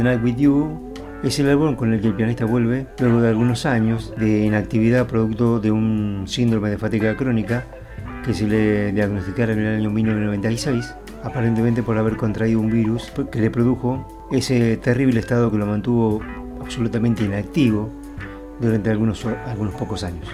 At Night With You es el álbum con el que el pianista vuelve luego de algunos años de inactividad producto de un síndrome de fatiga crónica que se le diagnosticara en el año 1996, aparentemente por haber contraído un virus que le produjo ese terrible estado que lo mantuvo absolutamente inactivo durante algunos, algunos pocos años.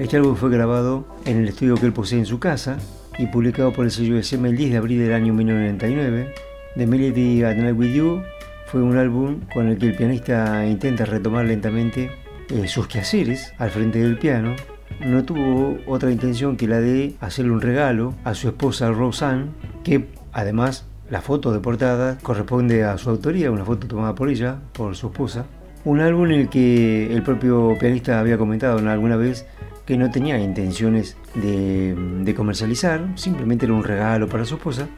Este álbum fue grabado en el estudio que él posee en su casa y publicado por el sello SM el 10 de abril del año 1999 The Melody at Night With You fue un álbum con el que el pianista intenta retomar lentamente eh, sus quehaceres al frente del piano. No tuvo otra intención que la de hacerle un regalo a su esposa Roseanne, que además la foto de portada corresponde a su autoría, una foto tomada por ella, por su esposa. Un álbum en el que el propio pianista había comentado alguna vez que no tenía intenciones de, de comercializar, simplemente era un regalo para su esposa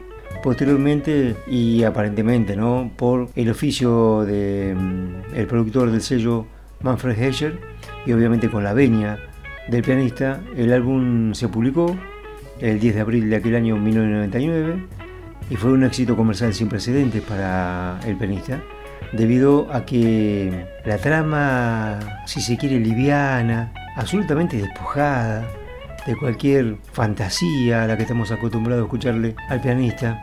posteriormente y aparentemente no por el oficio del mm, productor del sello Manfred Hescher y obviamente con la venia del pianista el álbum se publicó el 10 de abril de aquel año 1999 y fue un éxito comercial sin precedentes para el pianista debido a que la trama si se quiere liviana absolutamente despojada de cualquier fantasía a la que estamos acostumbrados a escucharle al pianista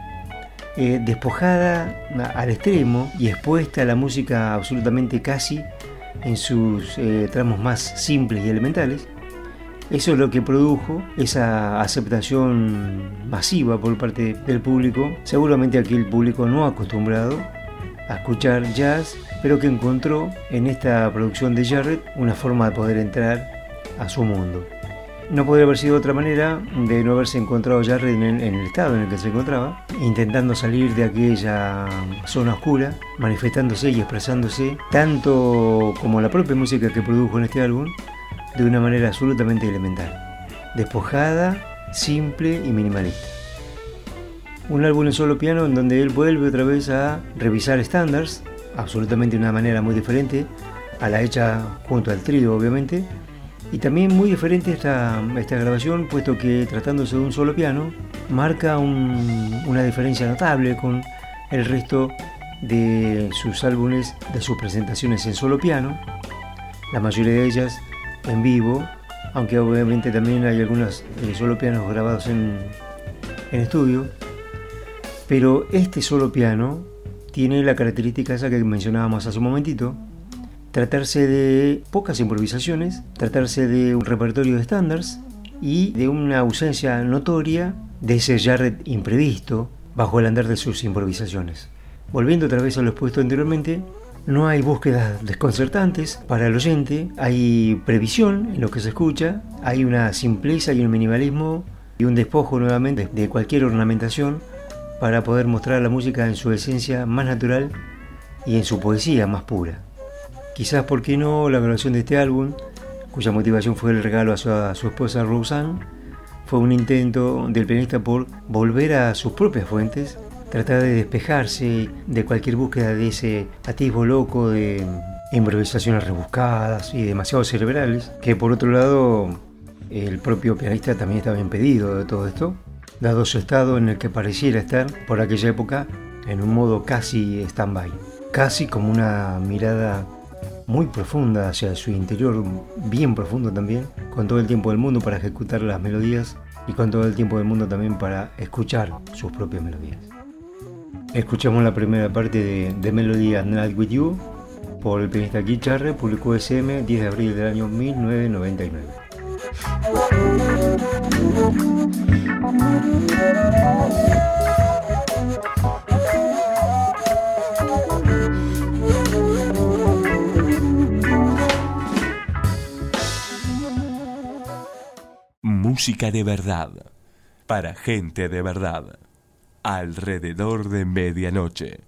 eh, despojada al extremo y expuesta a la música absolutamente casi en sus eh, tramos más simples y elementales. Eso es lo que produjo esa aceptación masiva por parte del público, seguramente aquel público no acostumbrado a escuchar jazz, pero que encontró en esta producción de Jarrett una forma de poder entrar a su mundo. No podría haber sido otra manera de no haberse encontrado ya en en el estado en el que se encontraba, intentando salir de aquella zona oscura, manifestándose y expresándose, tanto como la propia música que produjo en este álbum, de una manera absolutamente elemental, despojada, simple y minimalista. Un álbum en solo piano en donde él vuelve otra vez a revisar estándares, absolutamente de una manera muy diferente a la hecha junto al trío, obviamente, y también muy diferente esta, esta grabación, puesto que tratándose de un solo piano, marca una diferencia notable con el resto de sus álbumes, de sus presentaciones en solo piano, la mayoría de ellas en vivo, aunque obviamente también hay algunos eh, solo pianos grabados en, en estudio, pero este solo piano tiene la característica esa que mencionábamos hace un momentito, tratarse de pocas improvisaciones, tratarse de un repertorio de estándares y de una ausencia notoria de ese Jarrett imprevisto bajo el andar de sus improvisaciones. Volviendo otra vez a lo expuesto anteriormente, no hay búsquedas desconcertantes para el oyente, hay previsión en lo que se escucha, hay una simpleza y un minimalismo y un despojo nuevamente de cualquier ornamentación para poder mostrar la música en su esencia más natural y en su poesía más pura. Quizás, ¿por qué no?, la grabación de este álbum, cuya motivación fue el regalo a su, esposa Roseanne, fue un intento del pianista por volver a sus propias fuentes, tratar de despejarse de cualquier búsqueda de ese atisbo loco de improvisaciones rebuscadas y demasiado cerebrales, que por otro lado el propio pianista también estaba impedido de todo esto, dado su estado en el que pareciera estar por aquella época en un modo casi stand-by, casi como una mirada muy profunda hacia su interior, bien profundo también, con todo el tiempo del mundo para ejecutar las melodías y con todo el tiempo del mundo también para escuchar sus propias melodías. Escuchamos la primera parte de, de Melody Night With You por el pianista Keith Charre, publicó SM 10 de abril del año 1999. Música de verdad, para gente de verdad, alrededor de medianoche.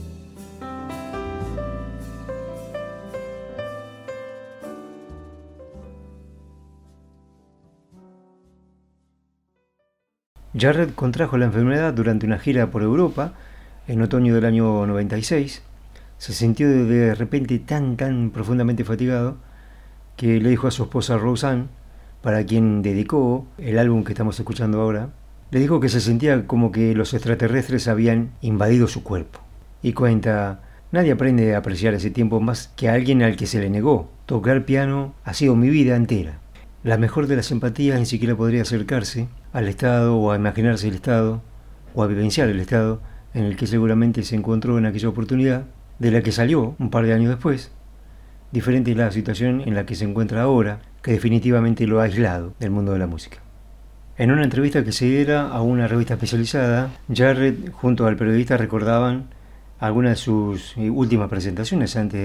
Jarrett contrajo la enfermedad durante una gira por Europa en otoño del año 96. Se sintió de repente tan, tan profundamente fatigado que le dijo a su esposa Roseanne, para quien dedicó el álbum que estamos escuchando ahora, le dijo que se sentía como que los extraterrestres habían invadido su cuerpo. Y cuenta, nadie aprende a apreciar ese tiempo más que alguien al que se le negó. Tocar piano ha sido mi vida entera. La mejor de las empatías ni siquiera podría acercarse al estado o a imaginarse el estado o a vivenciar el estado en el que seguramente se encontró en aquella oportunidad, de la que salió un par de años después. Diferente es la situación en la que se encuentra ahora, que definitivamente lo ha aislado del mundo de la música. En una entrevista que se diera a una revista especializada, Jarrett junto al periodista recordaban algunas de sus eh, últimas presentaciones antes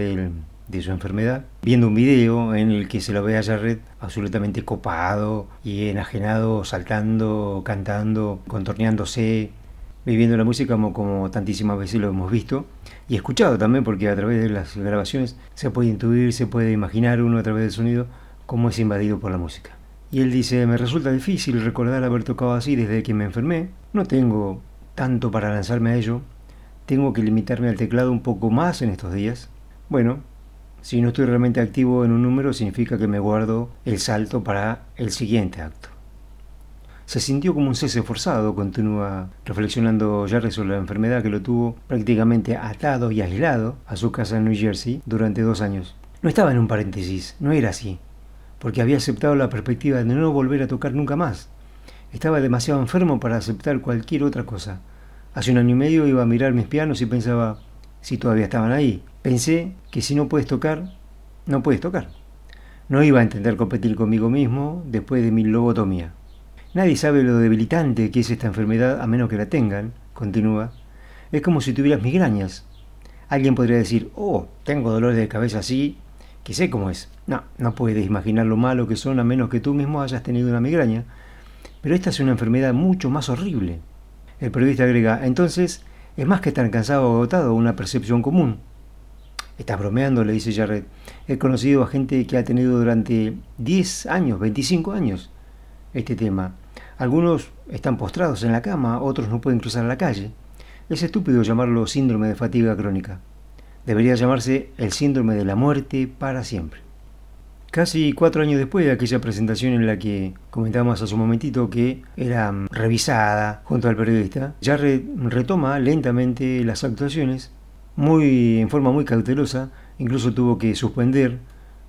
de, su enfermedad, viendo un video en el que se lo ve a Jarrett absolutamente copado y enajenado, saltando, cantando, contorneándose, viviendo la música como, como tantísimas veces lo hemos visto y escuchado también, porque a través de las grabaciones se puede intuir, se puede imaginar uno a través del sonido cómo es invadido por la música. Y él dice, me resulta difícil recordar haber tocado así desde que me enfermé, no tengo tanto para lanzarme a ello, tengo que limitarme al teclado un poco más en estos días. Bueno, si no estoy realmente activo en un número significa que me guardo el salto para el siguiente acto. Se sintió como un cese forzado, continúa reflexionando Jerry sobre la enfermedad que lo tuvo prácticamente atado y aislado a su casa en New Jersey durante dos años. No estaba en un paréntesis, no era así porque había aceptado la perspectiva de no volver a tocar nunca más. Estaba demasiado enfermo para aceptar cualquier otra cosa. Hace un año y medio iba a mirar mis pianos y pensaba si todavía estaban ahí. Pensé que si no puedes tocar, no puedes tocar. No iba a intentar competir conmigo mismo después de mi lobotomía. Nadie sabe lo debilitante que es esta enfermedad a menos que la tengan, continúa. Es como si tuvieras migrañas. Alguien podría decir, oh, tengo dolores de cabeza así que sé cómo es. No, no puedes imaginar lo malo que son a menos que tú mismo hayas tenido una migraña. Pero esta es una enfermedad mucho más horrible. El periodista agrega, entonces, es más que estar cansado o agotado, una percepción común. Estás bromeando, le dice Jared. He conocido a gente que ha tenido durante 10 años, 25 años, este tema. Algunos están postrados en la cama, otros no pueden cruzar la calle. Es estúpido llamarlo síndrome de fatiga crónica debería llamarse El síndrome de la muerte para siempre. Casi cuatro años después de aquella presentación en la que comentábamos hace un momentito que era mm, revisada junto al periodista, ya retoma lentamente las actuaciones, muy en forma muy cautelosa, incluso tuvo que suspender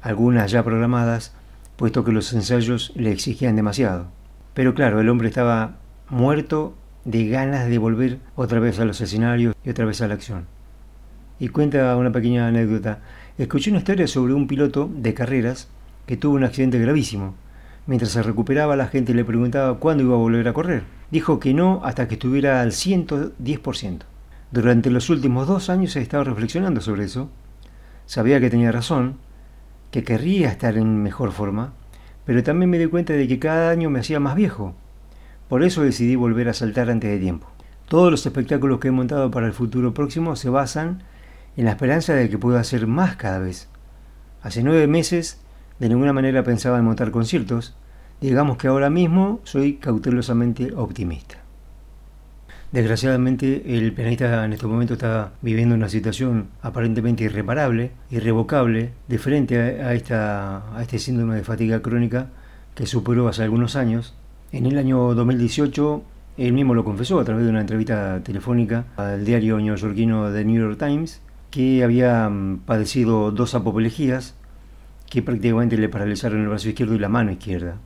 algunas ya programadas, puesto que los ensayos le exigían demasiado. Pero claro, el hombre estaba muerto de ganas de volver otra vez a los escenarios y otra vez a la acción y cuenta una pequeña anécdota. Escuché una historia sobre un piloto de carreras que tuvo un accidente gravísimo. Mientras se recuperaba, la gente le preguntaba cuándo iba a volver a correr. Dijo que no hasta que estuviera al 110%. Durante los últimos dos años he estado reflexionando sobre eso. Sabía que tenía razón, que querría estar en mejor forma, pero también me di cuenta de que cada año me hacía más viejo. Por eso decidí volver a saltar antes de tiempo. Todos los espectáculos que he montado para el futuro próximo se basan en la esperanza de que pueda hacer más cada vez. Hace nueve meses de ninguna manera pensaba en montar conciertos, digamos que ahora mismo soy cautelosamente optimista. Desgraciadamente el pianista en este momento está viviendo una situación aparentemente irreparable, irrevocable, de frente a, esta, a este síndrome de fatiga crónica que superó hace algunos años. En el año 2018 él mismo lo confesó a través de una entrevista telefónica al diario neoyorquino The New York Times que había mm, padecido dos apoplejías que prácticamente le paralizaron el brazo izquierdo y la mano izquierda,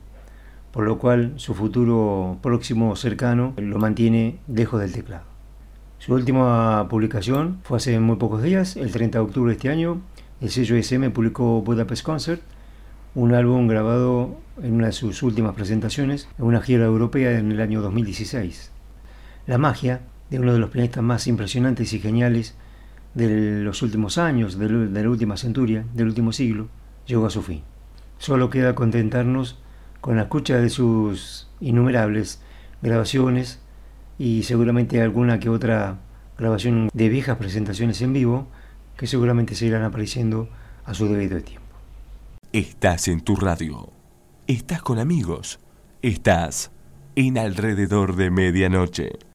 por lo cual su futuro próximo cercano lo mantiene lejos del teclado. Su última publicación fue hace muy pocos días, el 30 de octubre de este año. El sello SM publicó Budapest Concert, un álbum grabado en una de sus últimas presentaciones en una gira europea en el año 2016. La magia de uno de los pianistas más impresionantes y geniales de los últimos años, de la última centuria, del último siglo, llegó a su fin. Solo queda contentarnos con la escucha de sus innumerables grabaciones y seguramente alguna que otra grabación de viejas presentaciones en vivo que seguramente se irán apareciendo a su debido tiempo. Estás en tu radio, estás con amigos, estás en alrededor de medianoche.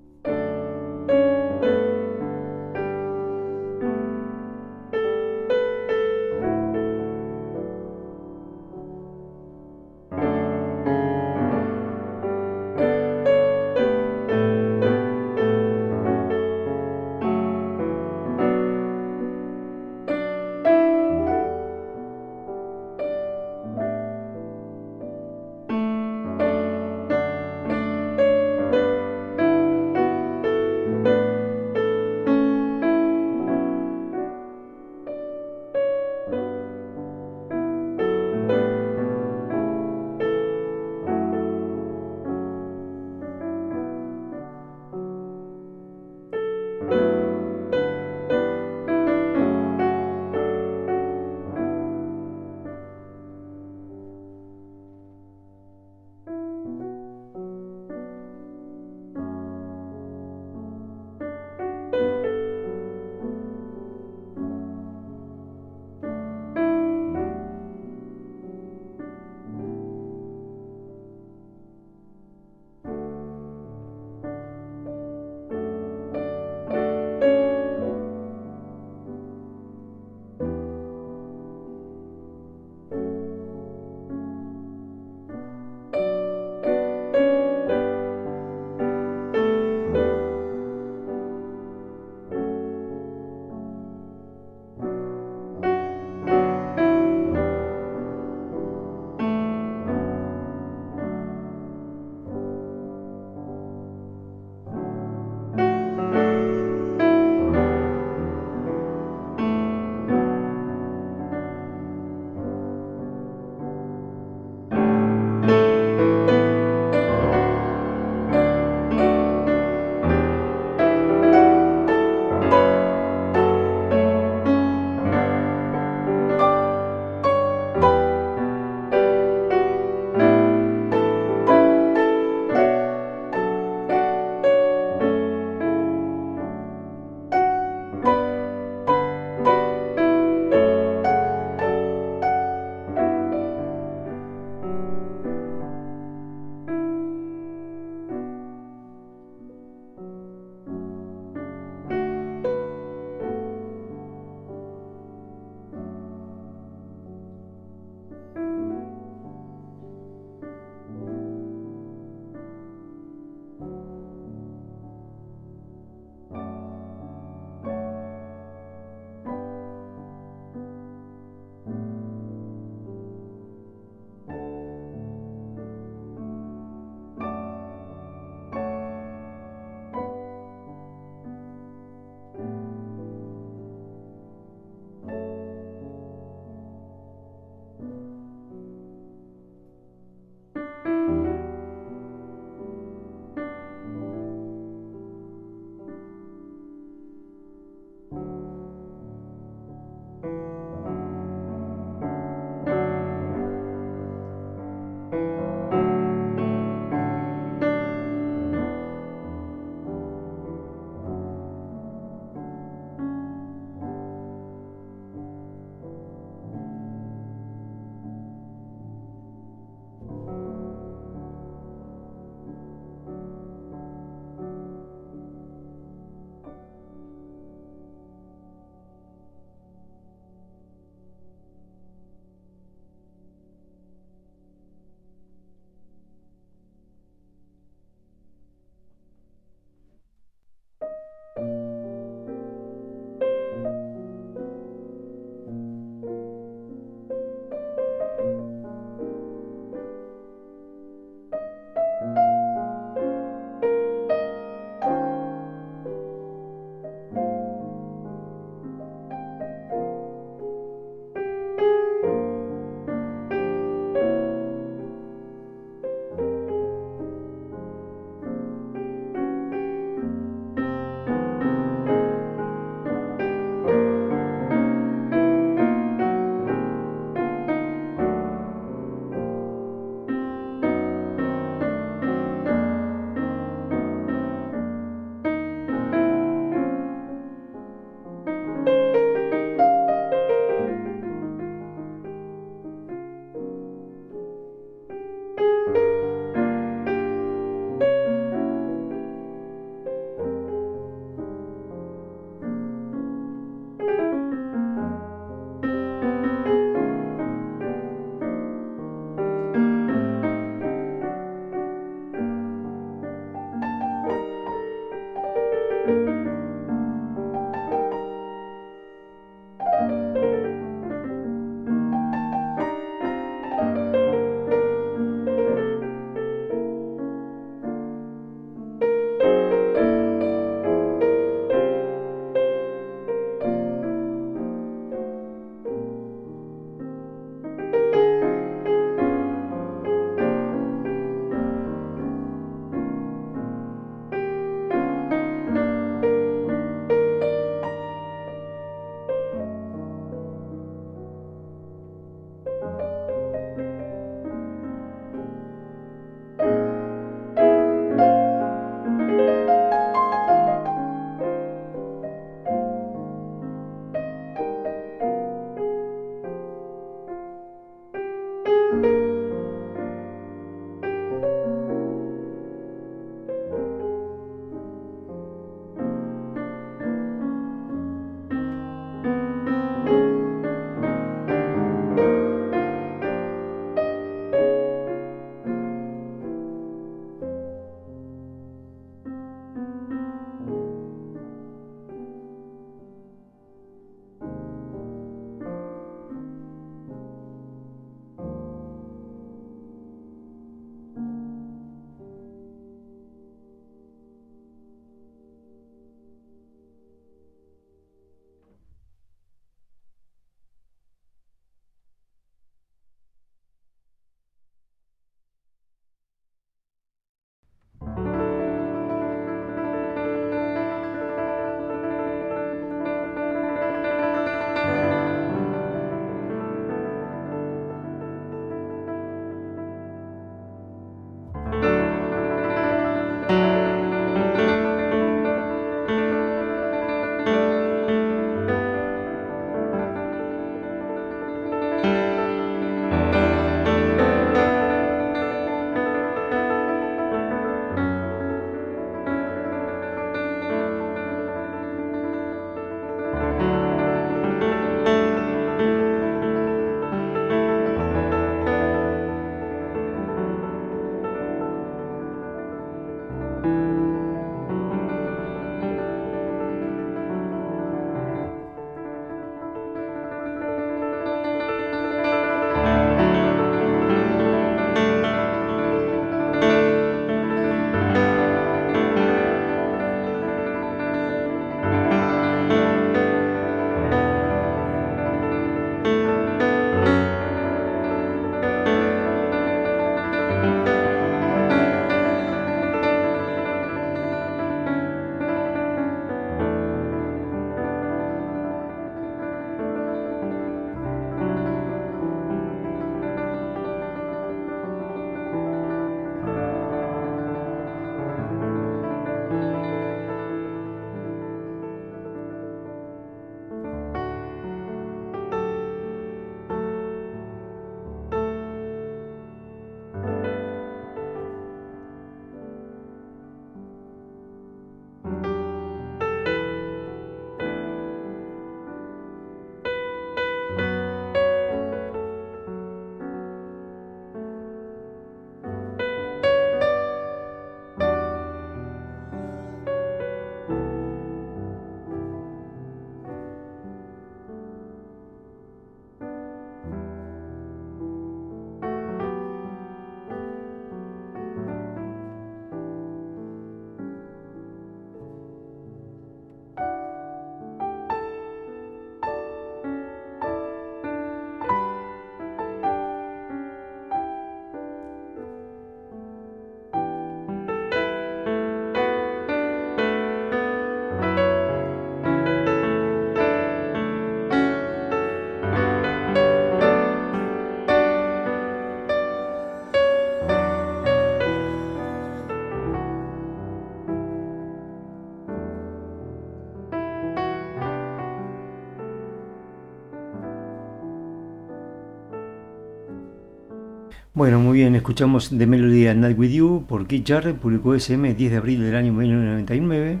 Bueno, muy bien, escuchamos The Melody at Night With You por Keith Jarrett, publicó SM 10 de abril del año 1999,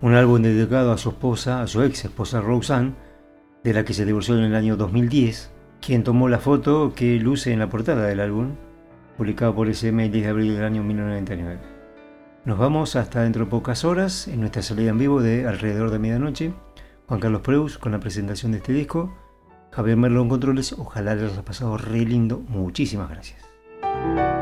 un álbum dedicado a su esposa, a su ex esposa Roseanne, de la que se divorció en el año 2010, quien tomó la foto que luce en la portada del álbum, publicado por SM el 10 de abril del año 1999. Nos vamos hasta dentro de pocas horas en nuestra salida en vivo de alrededor de medianoche. Juan Carlos Preus con la presentación de este disco. Javier Merlo en controles. Ojalá les haya pasado re lindo. Muchísimas gracias. Thank you.